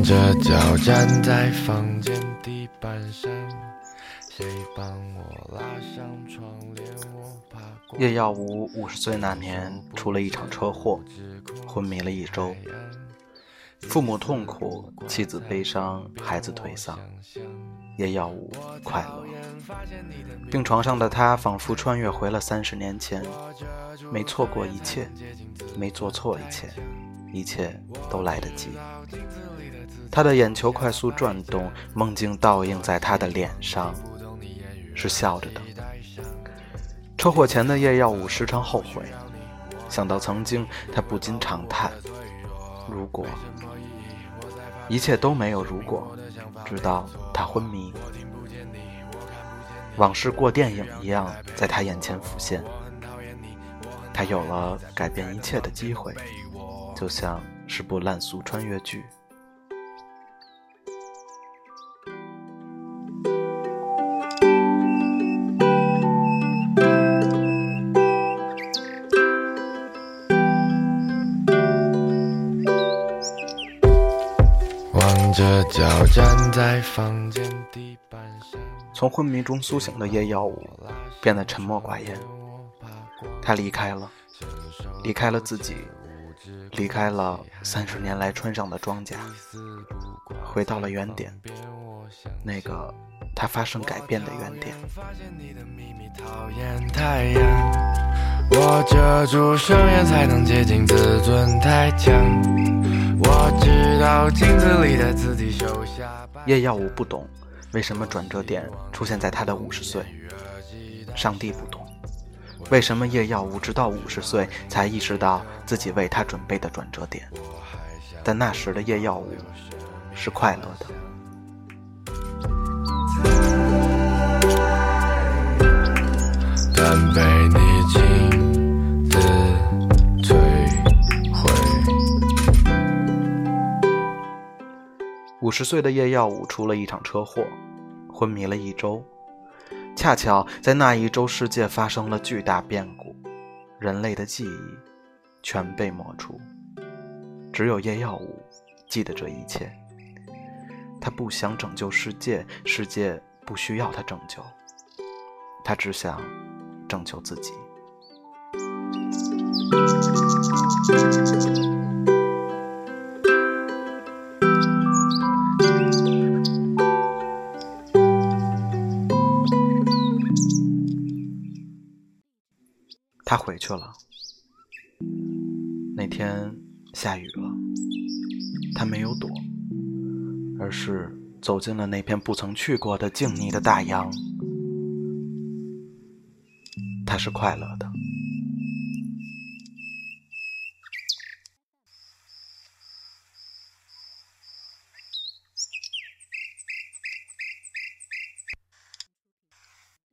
光着脚站在房间地板上，谁帮我拉上窗帘？我怕叶耀武五十岁那年出了一场车祸，昏迷了一周，父母痛苦，妻子悲伤，孩子颓丧。叶耀武快乐，病床上的他仿佛穿越回了三十年前，没错过一切，没做错一切，一切都来得及。他的眼球快速转动，梦境倒映在他的脸上，是笑着的。车祸前的叶耀武时常后悔，想到曾经，他不禁长叹：如果一切都没有如果。直到他昏迷，往事过电影一样在他眼前浮现。他有了改变一切的机会，就像是部烂俗穿越剧。着脚站在房间地板上。从昏迷中苏醒的叶耀武变得沉默寡言。他离开了，离开了自己，离开了三十年来穿上的装甲，回到了原点，那个他发生改变的原点。我遮住双眼才能接近，自尊太强。我知道镜子里的自己叶耀武不懂为什么转折点出现在他的五十岁，上帝不懂为什么叶耀武直到五十岁才意识到自己为他准备的转折点，但那时的叶耀武是快乐的。但被你五十岁的叶耀武出了一场车祸，昏迷了一周。恰巧在那一周，世界发生了巨大变故，人类的记忆全被抹除，只有叶耀武记得这一切。他不想拯救世界，世界不需要他拯救，他只想拯救自己。他回去了。那天下雨了，他没有躲，而是走进了那片不曾去过的静谧的大洋。他是快乐的。